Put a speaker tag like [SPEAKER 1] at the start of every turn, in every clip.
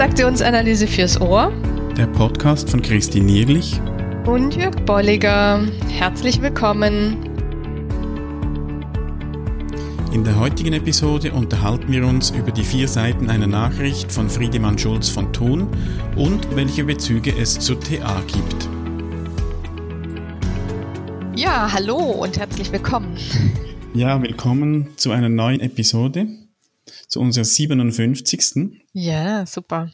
[SPEAKER 1] Transaktionsanalyse fürs Ohr.
[SPEAKER 2] Der Podcast von Christine Nierlich
[SPEAKER 1] und Jörg Bolliger. Herzlich willkommen.
[SPEAKER 2] In der heutigen Episode unterhalten wir uns über die vier Seiten einer Nachricht von Friedemann Schulz von Thun und welche Bezüge es zur TA gibt.
[SPEAKER 1] Ja, hallo und herzlich willkommen.
[SPEAKER 2] Ja, willkommen zu einer neuen Episode zu unserer 57.
[SPEAKER 1] Ja, super.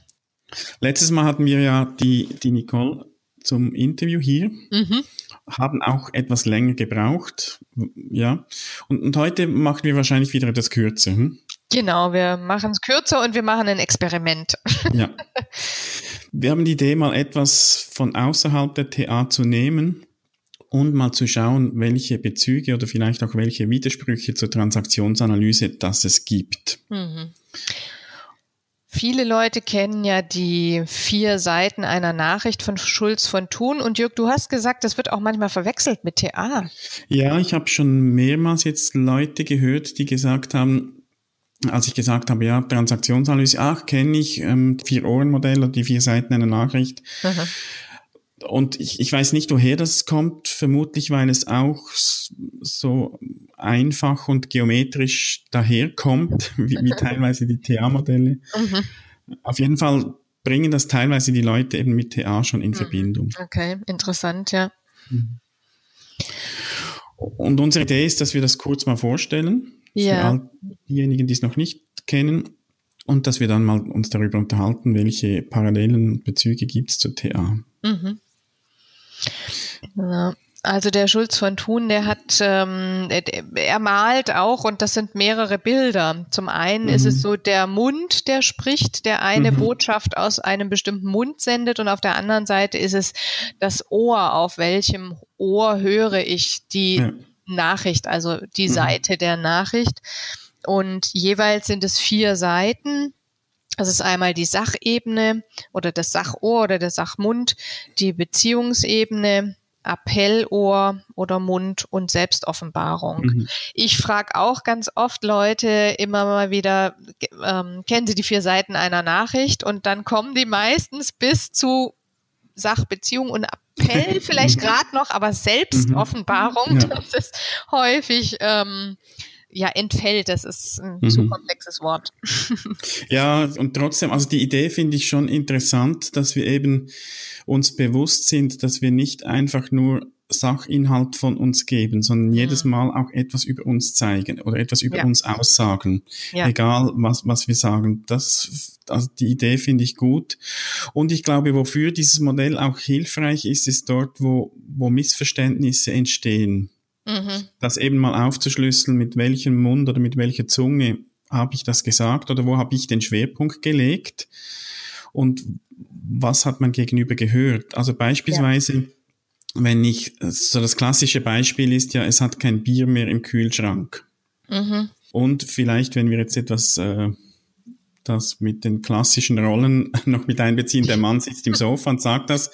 [SPEAKER 2] Letztes Mal hatten wir ja die, die Nicole zum Interview hier, mhm. haben auch etwas länger gebraucht, ja. Und, und heute machen wir wahrscheinlich wieder etwas kürzer. Hm?
[SPEAKER 1] Genau, wir machen es kürzer und wir machen ein Experiment.
[SPEAKER 2] Ja. Wir haben die Idee, mal etwas von außerhalb der TA zu nehmen und mal zu schauen, welche Bezüge oder vielleicht auch welche Widersprüche zur Transaktionsanalyse das es gibt. Mhm.
[SPEAKER 1] Viele Leute kennen ja die vier Seiten einer Nachricht von Schulz von Thun. Und Jörg, du hast gesagt, das wird auch manchmal verwechselt mit TA.
[SPEAKER 2] Ja, ich habe schon mehrmals jetzt Leute gehört, die gesagt haben, als ich gesagt habe, ja, Transaktionsanalyse, ach, kenne ich, ähm, Vier-Ohren-Modell oder die vier Seiten einer Nachricht. Mhm und ich, ich weiß nicht, woher das kommt, vermutlich, weil es auch so einfach und geometrisch daherkommt, wie, wie teilweise die TA-Modelle. Mhm. Auf jeden Fall bringen das teilweise die Leute eben mit TA schon in mhm. Verbindung.
[SPEAKER 1] Okay, interessant, ja. Mhm.
[SPEAKER 2] Und unsere Idee ist, dass wir das kurz mal vorstellen. Ja. Für all diejenigen, die es noch nicht kennen. Und dass wir dann mal uns darüber unterhalten, welche parallelen Bezüge gibt es zur TA. Mhm.
[SPEAKER 1] Ja. Also der Schulz von Thun, der hat, ähm, er malt auch und das sind mehrere Bilder. Zum einen mhm. ist es mhm. so der Mund, der spricht, der eine mhm. Botschaft aus einem bestimmten Mund sendet und auf der anderen Seite ist es das Ohr, auf welchem Ohr höre ich die ja. Nachricht, also die mhm. Seite der Nachricht. Und jeweils sind es vier Seiten das ist einmal die Sachebene oder das Sachohr oder der Sachmund, die Beziehungsebene, Appellohr oder Mund und Selbstoffenbarung. Mhm. Ich frage auch ganz oft Leute immer mal wieder, ähm, kennen Sie die vier Seiten einer Nachricht? Und dann kommen die meistens bis zu Sachbeziehung und Appell vielleicht gerade noch, aber Selbstoffenbarung, mhm. ja. das ist häufig ähm, ja, entfällt. Das ist ein mhm. zu komplexes Wort.
[SPEAKER 2] ja, und trotzdem, also die Idee finde ich schon interessant, dass wir eben uns bewusst sind, dass wir nicht einfach nur Sachinhalt von uns geben, sondern mhm. jedes Mal auch etwas über uns zeigen oder etwas über ja. uns aussagen. Ja. Egal, was, was wir sagen. Das, also die Idee finde ich gut. Und ich glaube, wofür dieses Modell auch hilfreich ist, ist dort, wo, wo Missverständnisse entstehen. Mhm. Das eben mal aufzuschlüsseln, mit welchem Mund oder mit welcher Zunge habe ich das gesagt oder wo habe ich den Schwerpunkt gelegt und was hat man gegenüber gehört. Also beispielsweise, ja. wenn ich, so das klassische Beispiel ist ja, es hat kein Bier mehr im Kühlschrank. Mhm. Und vielleicht, wenn wir jetzt etwas äh, das mit den klassischen Rollen noch mit einbeziehen. Der Mann sitzt im Sofa und sagt das.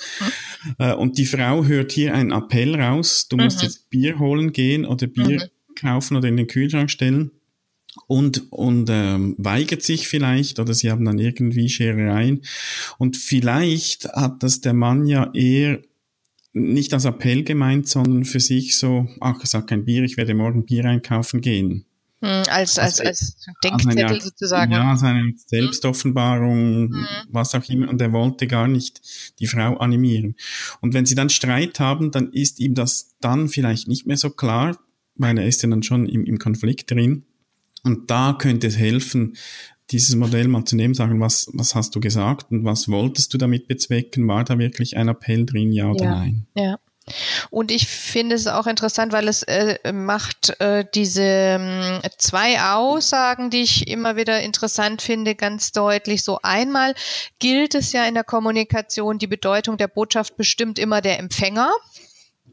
[SPEAKER 2] Äh, und die Frau hört hier einen Appell raus. Du musst mhm. jetzt Bier holen gehen oder Bier mhm. kaufen oder in den Kühlschrank stellen. Und, und ähm, weigert sich vielleicht oder sie haben dann irgendwie Scherereien. Und vielleicht hat das der Mann ja eher nicht als Appell gemeint, sondern für sich so, ach, ich sag kein Bier, ich werde morgen Bier einkaufen gehen.
[SPEAKER 1] Hm, als, als, als Denkzettel
[SPEAKER 2] also,
[SPEAKER 1] sozusagen.
[SPEAKER 2] Ja, seine Selbstoffenbarung, mhm. was auch immer. Und er wollte gar nicht die Frau animieren. Und wenn sie dann Streit haben, dann ist ihm das dann vielleicht nicht mehr so klar, weil er ist ja dann schon im, im Konflikt drin. Und da könnte es helfen, dieses Modell mal zu nehmen, sagen, was, was hast du gesagt und was wolltest du damit bezwecken? War da wirklich ein Appell drin, ja oder
[SPEAKER 1] ja.
[SPEAKER 2] nein?
[SPEAKER 1] Ja. Und ich finde es auch interessant, weil es äh, macht äh, diese äh, zwei Aussagen, die ich immer wieder interessant finde, ganz deutlich. So einmal gilt es ja in der Kommunikation, die Bedeutung der Botschaft bestimmt immer der Empfänger.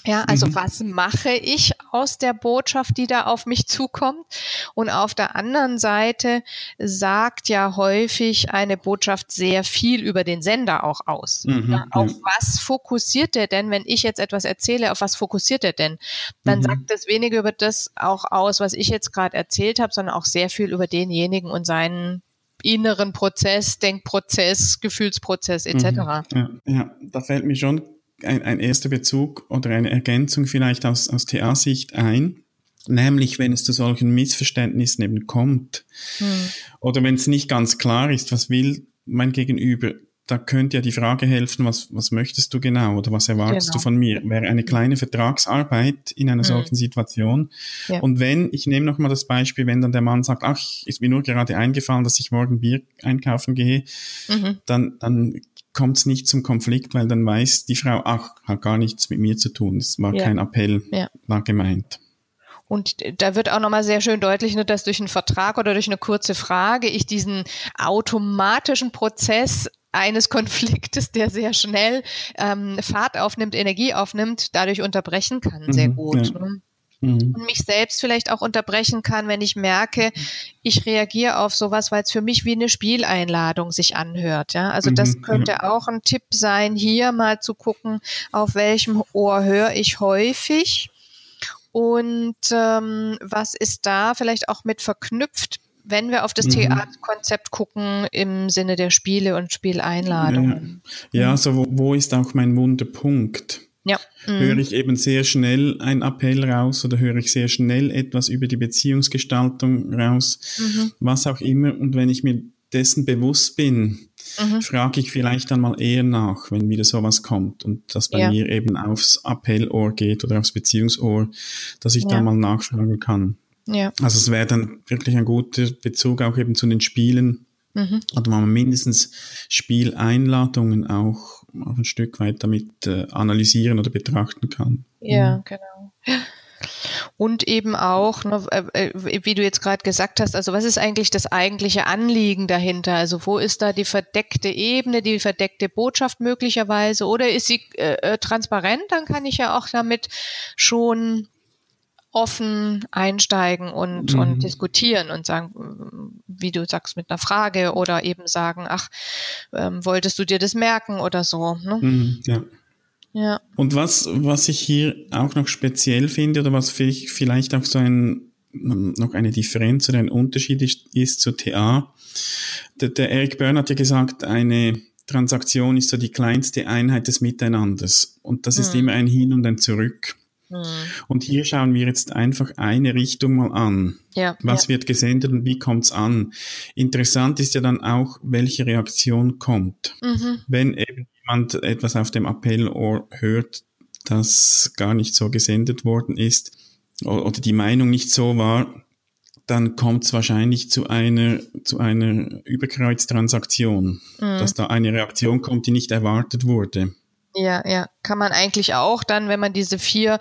[SPEAKER 1] Ja, also mhm. was mache ich aus der Botschaft, die da auf mich zukommt? Und auf der anderen Seite sagt ja häufig eine Botschaft sehr viel über den Sender auch aus. Mhm, ja, auf was fokussiert er denn, wenn ich jetzt etwas erzähle, auf was fokussiert er denn? Dann mhm. sagt es weniger über das auch aus, was ich jetzt gerade erzählt habe, sondern auch sehr viel über denjenigen und seinen inneren Prozess, Denkprozess, Gefühlsprozess etc. Mhm.
[SPEAKER 2] Ja, ja, da fällt mir schon ein, ein erster Bezug oder eine Ergänzung vielleicht aus, aus TA-Sicht ein. Nämlich, wenn es zu solchen Missverständnissen eben kommt hm. oder wenn es nicht ganz klar ist, was will mein Gegenüber, da könnte ja die Frage helfen, was, was möchtest du genau oder was erwartest genau. du von mir? Wäre eine kleine Vertragsarbeit in einer hm. solchen Situation. Ja. Und wenn, ich nehme nochmal das Beispiel, wenn dann der Mann sagt, ach, ist mir nur gerade eingefallen, dass ich morgen Bier einkaufen gehe, mhm. dann, dann kommt es nicht zum Konflikt, weil dann weiß die Frau, ach, hat gar nichts mit mir zu tun. Es war ja. kein Appell, ja. war gemeint.
[SPEAKER 1] Und da wird auch nochmal sehr schön deutlich, ne, dass durch einen Vertrag oder durch eine kurze Frage ich diesen automatischen Prozess eines Konfliktes, der sehr schnell ähm, Fahrt aufnimmt, Energie aufnimmt, dadurch unterbrechen kann, sehr mhm, gut. Ja. Ne? Mhm. Und mich selbst vielleicht auch unterbrechen kann, wenn ich merke, ich reagiere auf sowas, weil es für mich wie eine Spieleinladung sich anhört. Ja, also das mhm, könnte ja. auch ein Tipp sein, hier mal zu gucken, auf welchem Ohr höre ich häufig und ähm, was ist da vielleicht auch mit verknüpft, wenn wir auf das mhm. Theaterkonzept gucken im Sinne der Spiele und Spieleinladungen.
[SPEAKER 2] Ja, ja so wo, wo ist auch mein Wunderpunkt? Ja. Mhm. Höre ich eben sehr schnell einen Appell raus oder höre ich sehr schnell etwas über die Beziehungsgestaltung raus, mhm. was auch immer. Und wenn ich mir dessen bewusst bin, mhm. frage ich vielleicht dann mal eher nach, wenn wieder sowas kommt und das bei ja. mir eben aufs Appellohr geht oder aufs Beziehungsohr, dass ich ja. da mal nachfragen kann. Ja. Also es wäre dann wirklich ein guter Bezug auch eben zu den Spielen. Mhm. Oder man mindestens Spieleinladungen auch, auch ein Stück weit damit äh, analysieren oder betrachten kann.
[SPEAKER 1] Ja, mhm. genau. Und eben auch, ne, äh, äh, wie du jetzt gerade gesagt hast, also was ist eigentlich das eigentliche Anliegen dahinter? Also wo ist da die verdeckte Ebene, die verdeckte Botschaft möglicherweise? Oder ist sie äh transparent? Dann kann ich ja auch damit schon offen einsteigen und, mhm. und diskutieren und sagen, wie du sagst, mit einer Frage oder eben sagen, ach, ähm, wolltest du dir das merken oder so. Ne? Mhm,
[SPEAKER 2] ja. Ja. Und was, was ich hier auch noch speziell finde oder was vielleicht auch so ein, noch eine Differenz oder ein Unterschied ist, ist zu TA. Der, der Eric Byrne hat ja gesagt, eine Transaktion ist so die kleinste Einheit des Miteinanders. Und das mhm. ist immer ein Hin und ein Zurück. Mhm. Und hier schauen wir jetzt einfach eine Richtung mal an. Ja, Was ja. wird gesendet und wie kommt's an? Interessant ist ja dann auch, welche Reaktion kommt. Mhm. Wenn eben jemand etwas auf dem Appellohr hört, das gar nicht so gesendet worden ist oder die Meinung nicht so war, dann kommt es wahrscheinlich zu einer, zu einer Überkreuztransaktion, mhm. dass da eine Reaktion kommt, die nicht erwartet wurde.
[SPEAKER 1] Ja, ja, kann man eigentlich auch dann, wenn man diese vier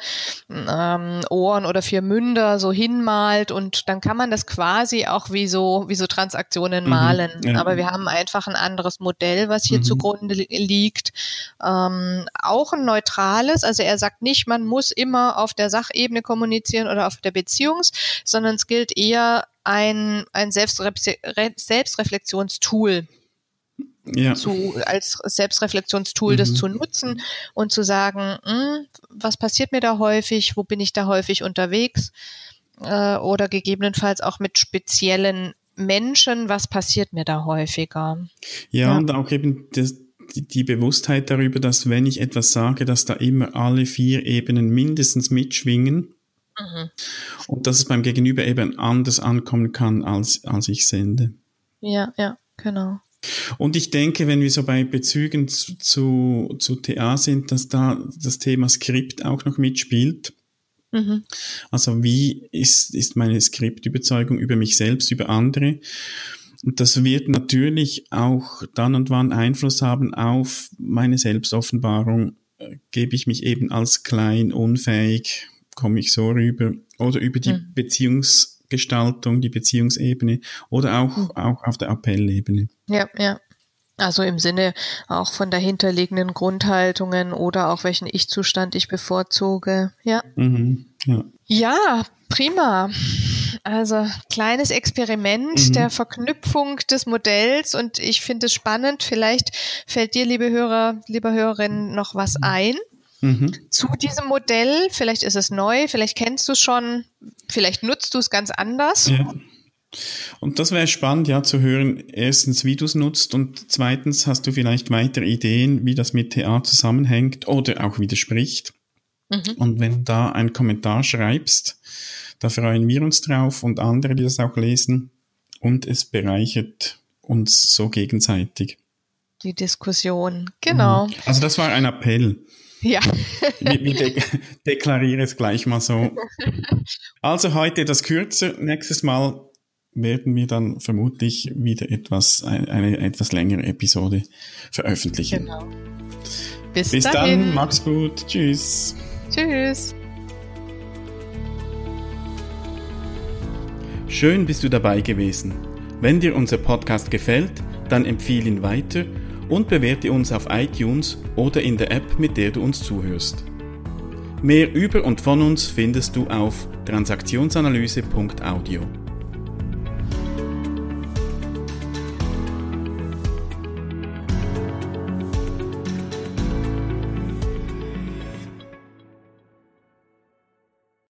[SPEAKER 1] ähm, Ohren oder vier Münder so hinmalt und dann kann man das quasi auch wie so wie so Transaktionen mhm, malen. Ja. Aber wir haben einfach ein anderes Modell, was hier mhm. zugrunde liegt. Ähm, auch ein neutrales, also er sagt nicht, man muss immer auf der Sachebene kommunizieren oder auf der Beziehungs, sondern es gilt eher ein ein Selbstre Selbstreflexionstool ja. zu, als Selbstreflexionstool mhm. das zu nutzen und zu sagen, mh, hm, was passiert mir da häufig, wo bin ich da häufig unterwegs äh, oder gegebenenfalls auch mit speziellen Menschen, was passiert mir da häufiger.
[SPEAKER 2] Ja, ja. und auch eben das, die, die Bewusstheit darüber, dass wenn ich etwas sage, dass da immer alle vier Ebenen mindestens mitschwingen. Mhm. Und dass es beim Gegenüber eben anders ankommen kann, als, als ich sende.
[SPEAKER 1] Ja, ja, genau.
[SPEAKER 2] Und ich denke, wenn wir so bei Bezügen zu, zu, zu TA sind, dass da das Thema Skript auch noch mitspielt. Mhm. Also wie ist, ist meine Skriptüberzeugung über mich selbst, über andere? Und das wird natürlich auch dann und wann Einfluss haben auf meine Selbstoffenbarung. Gebe ich mich eben als klein, unfähig, komme ich so rüber? Oder über die mhm. Beziehungs- Gestaltung, die Beziehungsebene oder auch, mhm. auch auf der Appellebene.
[SPEAKER 1] Ja, ja. Also im Sinne auch von dahinterliegenden Grundhaltungen oder auch welchen Ich-Zustand ich bevorzuge. Ja. Mhm, ja. ja, prima. Also kleines Experiment mhm. der Verknüpfung des Modells und ich finde es spannend. Vielleicht fällt dir, liebe Hörer, liebe Hörerinnen, noch was ein mhm. zu diesem Modell. Vielleicht ist es neu, vielleicht kennst du schon, vielleicht nutzt du es ganz anders. Ja.
[SPEAKER 2] Und das wäre spannend, ja, zu hören, erstens, wie du es nutzt und zweitens, hast du vielleicht weitere Ideen, wie das mit TA zusammenhängt oder auch widerspricht. Mhm. Und wenn du da einen Kommentar schreibst, da freuen wir uns drauf und andere, die das auch lesen. Und es bereichert uns so gegenseitig.
[SPEAKER 1] Die Diskussion, genau. Mhm.
[SPEAKER 2] Also das war ein Appell.
[SPEAKER 1] Ja.
[SPEAKER 2] deklariere es gleich mal so. Also heute etwas kürzer, nächstes Mal werden wir dann vermutlich wieder etwas, eine, eine etwas längere Episode veröffentlichen. Genau.
[SPEAKER 1] Bis,
[SPEAKER 2] Bis dann, mach's gut. Tschüss.
[SPEAKER 1] Tschüss.
[SPEAKER 2] Schön bist du dabei gewesen. Wenn dir unser Podcast gefällt, dann empfehle ihn weiter und bewerte uns auf iTunes oder in der App, mit der du uns zuhörst. Mehr über und von uns findest du auf transaktionsanalyse.audio.